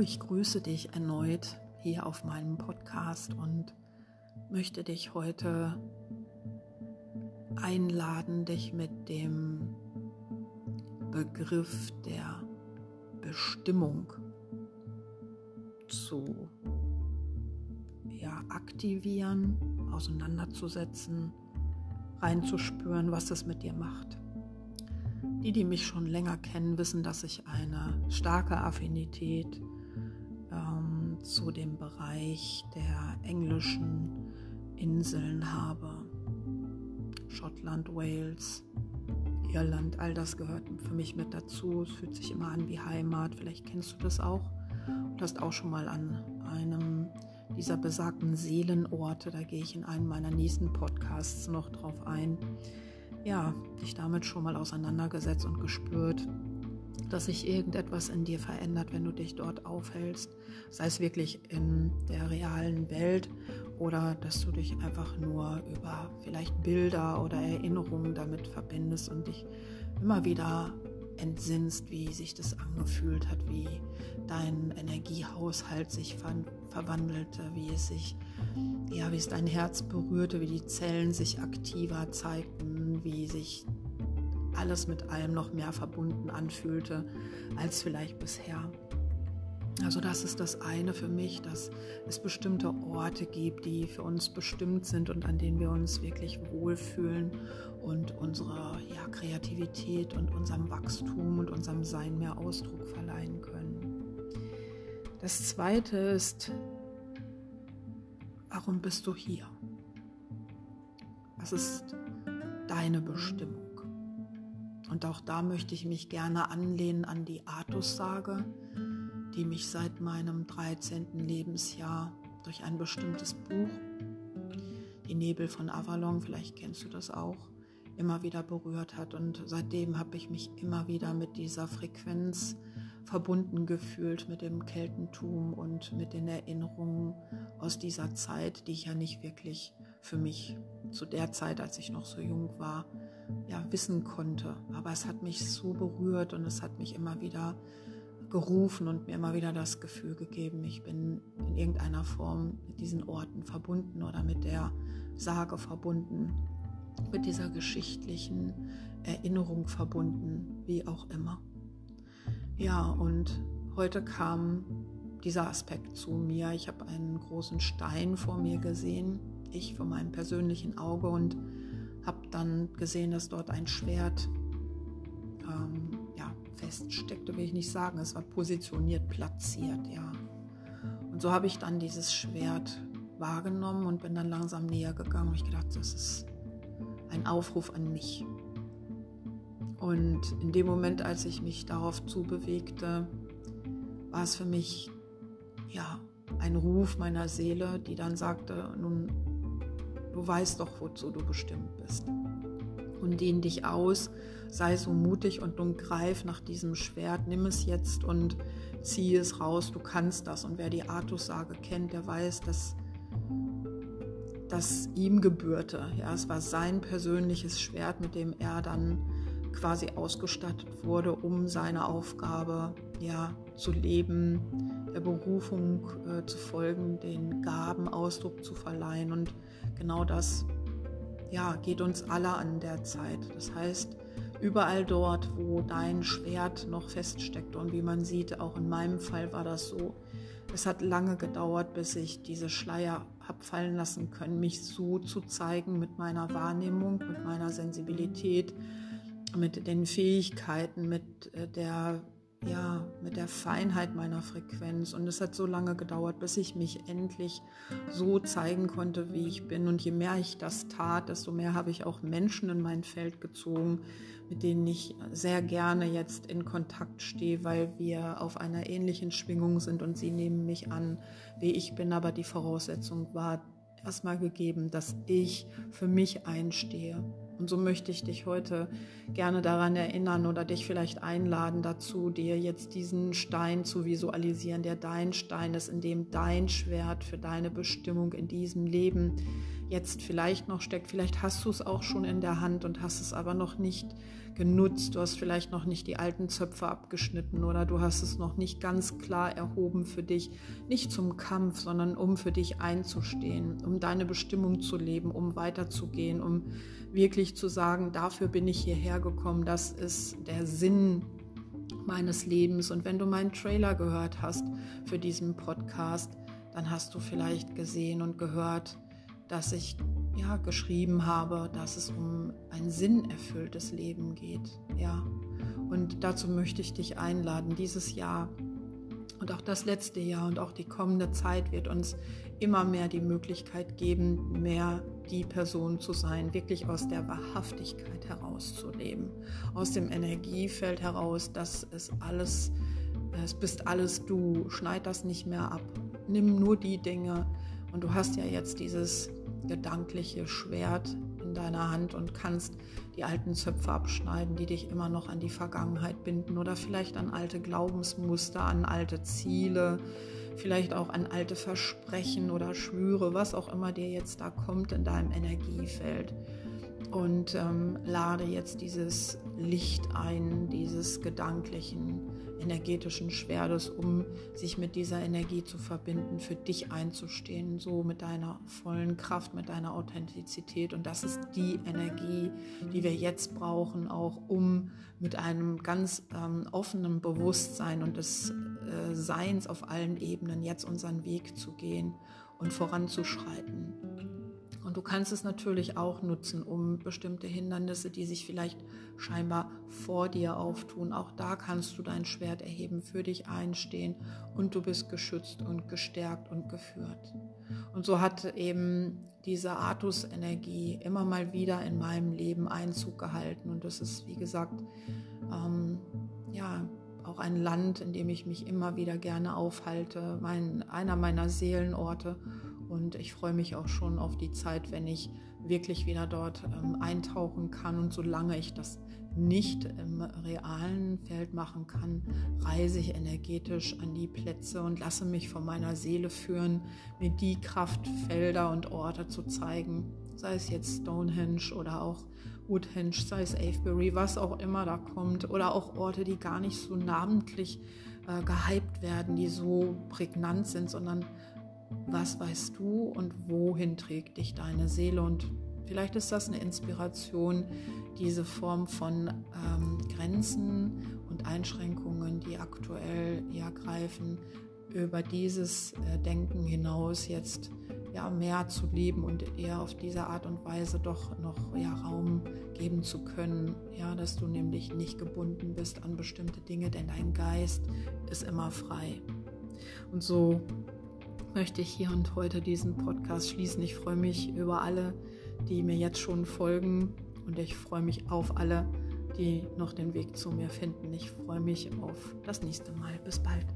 Ich grüße dich erneut hier auf meinem Podcast und möchte dich heute einladen, dich mit dem Begriff der Bestimmung zu ja, aktivieren, auseinanderzusetzen, reinzuspüren, was es mit dir macht. Die, die mich schon länger kennen, wissen, dass ich eine starke Affinität ähm, zu dem Bereich der englischen Inseln habe. Schottland, Wales, Irland, all das gehört für mich mit dazu. Es fühlt sich immer an wie Heimat. Vielleicht kennst du das auch und hast auch schon mal an einem dieser besagten Seelenorte, da gehe ich in einem meiner nächsten Podcasts noch drauf ein, ja, dich damit schon mal auseinandergesetzt und gespürt, dass sich irgendetwas in dir verändert, wenn du dich dort aufhältst, sei es wirklich in der realen Welt oder dass du dich einfach nur über vielleicht Bilder oder Erinnerungen damit verbindest und dich immer wieder entsinnst, wie sich das angefühlt hat, wie dein Energiehaushalt sich ver verwandelte, wie es sich, ja, wie es dein Herz berührte, wie die Zellen sich aktiver zeigten, wie sich alles mit allem noch mehr verbunden anfühlte als vielleicht bisher. Also das ist das eine für mich, dass es bestimmte Orte gibt, die für uns bestimmt sind und an denen wir uns wirklich wohlfühlen und unsere ja, Kreativität und unserem Wachstum und unserem Sein mehr Ausdruck verleihen können. Das zweite ist, warum bist du hier? Was ist deine Bestimmung? Und auch da möchte ich mich gerne anlehnen an die Artussage, die mich seit meinem 13. Lebensjahr durch ein bestimmtes Buch, Die Nebel von Avalon, vielleicht kennst du das auch, immer wieder berührt hat. Und seitdem habe ich mich immer wieder mit dieser Frequenz verbunden gefühlt, mit dem Keltentum und mit den Erinnerungen aus dieser Zeit, die ich ja nicht wirklich für mich zu der Zeit, als ich noch so jung war, ja, wissen konnte. Aber es hat mich so berührt und es hat mich immer wieder gerufen und mir immer wieder das Gefühl gegeben, ich bin in irgendeiner Form mit diesen Orten verbunden oder mit der Sage verbunden, mit dieser geschichtlichen Erinnerung verbunden, wie auch immer. Ja, und heute kam dieser Aspekt zu mir. Ich habe einen großen Stein vor mir gesehen, ich vor meinem persönlichen Auge und habe dann gesehen, dass dort ein Schwert ähm, ja, feststeckte, will ich nicht sagen. Es war positioniert, platziert, ja. Und so habe ich dann dieses Schwert wahrgenommen und bin dann langsam näher gegangen. Und ich gedacht, das ist ein Aufruf an mich. Und in dem Moment, als ich mich darauf zubewegte, war es für mich ja ein Ruf meiner Seele, die dann sagte, nun Du weißt doch, wozu du bestimmt bist. Und dehn dich aus, sei so mutig und nun greif nach diesem Schwert, nimm es jetzt und zieh es raus, du kannst das. Und wer die Artussage kennt, der weiß, dass das ihm gebührte. Ja, es war sein persönliches Schwert, mit dem er dann quasi ausgestattet wurde, um seine Aufgabe ja, zu leben, der Berufung äh, zu folgen, den Gaben Ausdruck zu verleihen. Und genau das ja, geht uns alle an der Zeit. Das heißt, überall dort, wo dein Schwert noch feststeckt und wie man sieht, auch in meinem Fall war das so, es hat lange gedauert, bis ich diese Schleier habe fallen lassen können, mich so zu zeigen mit meiner Wahrnehmung, mit meiner Sensibilität, mit den Fähigkeiten, mit äh, der ja, mit der Feinheit meiner Frequenz. Und es hat so lange gedauert, bis ich mich endlich so zeigen konnte, wie ich bin. Und je mehr ich das tat, desto mehr habe ich auch Menschen in mein Feld gezogen, mit denen ich sehr gerne jetzt in Kontakt stehe, weil wir auf einer ähnlichen Schwingung sind und sie nehmen mich an, wie ich bin. Aber die Voraussetzung war erstmal gegeben, dass ich für mich einstehe und so möchte ich dich heute gerne daran erinnern oder dich vielleicht einladen dazu, dir jetzt diesen Stein zu visualisieren, der dein Stein ist, in dem dein Schwert für deine Bestimmung in diesem Leben jetzt vielleicht noch steckt. Vielleicht hast du es auch schon in der Hand und hast es aber noch nicht genutzt. Du hast vielleicht noch nicht die alten Zöpfe abgeschnitten oder du hast es noch nicht ganz klar erhoben für dich. Nicht zum Kampf, sondern um für dich einzustehen, um deine Bestimmung zu leben, um weiterzugehen, um wirklich zu sagen, dafür bin ich hierher gekommen. Das ist der Sinn meines Lebens. Und wenn du meinen Trailer gehört hast für diesen Podcast, dann hast du vielleicht gesehen und gehört, dass ich ja geschrieben habe, dass es um ein sinnerfülltes Leben geht. Ja. Und dazu möchte ich dich einladen. Dieses Jahr und auch das letzte Jahr und auch die kommende Zeit wird uns immer mehr die Möglichkeit geben, mehr die Person zu sein, wirklich aus der Wahrhaftigkeit herauszuleben, aus dem Energiefeld heraus, das ist alles, es bist alles du, schneid das nicht mehr ab, nimm nur die Dinge und du hast ja jetzt dieses gedankliche Schwert in deiner Hand und kannst die alten Zöpfe abschneiden, die dich immer noch an die Vergangenheit binden oder vielleicht an alte Glaubensmuster, an alte Ziele, vielleicht auch an alte Versprechen oder Schwüre, was auch immer dir jetzt da kommt in deinem Energiefeld. Und ähm, lade jetzt dieses Licht ein, dieses gedanklichen energetischen Schwertes, um sich mit dieser Energie zu verbinden, für dich einzustehen, so mit deiner vollen Kraft, mit deiner Authentizität. Und das ist die Energie, die wir jetzt brauchen, auch um mit einem ganz ähm, offenen Bewusstsein und des äh, Seins auf allen Ebenen jetzt unseren Weg zu gehen und voranzuschreiten. Und du kannst es natürlich auch nutzen, um bestimmte Hindernisse, die sich vielleicht scheinbar vor dir auftun, auch da kannst du dein Schwert erheben, für dich einstehen und du bist geschützt und gestärkt und geführt. Und so hat eben diese Artus-Energie immer mal wieder in meinem Leben Einzug gehalten. Und das ist, wie gesagt, ähm, ja, auch ein Land, in dem ich mich immer wieder gerne aufhalte, mein, einer meiner Seelenorte. Und ich freue mich auch schon auf die Zeit, wenn ich wirklich wieder dort ähm, eintauchen kann. Und solange ich das nicht im realen Feld machen kann, reise ich energetisch an die Plätze und lasse mich von meiner Seele führen, mir die Kraftfelder und Orte zu zeigen, sei es jetzt Stonehenge oder auch Woodhenge, sei es Avebury, was auch immer da kommt, oder auch Orte, die gar nicht so namentlich äh, gehypt werden, die so prägnant sind, sondern was weißt du und wohin trägt dich deine Seele und vielleicht ist das eine Inspiration, diese Form von ähm, Grenzen und Einschränkungen, die aktuell ja greifen, über dieses äh, Denken hinaus jetzt ja mehr zu leben und eher auf diese Art und Weise doch noch ja Raum geben zu können, ja, dass du nämlich nicht gebunden bist an bestimmte Dinge, denn dein Geist ist immer frei. Und so möchte ich hier und heute diesen Podcast schließen. Ich freue mich über alle, die mir jetzt schon folgen und ich freue mich auf alle, die noch den Weg zu mir finden. Ich freue mich auf das nächste Mal. Bis bald.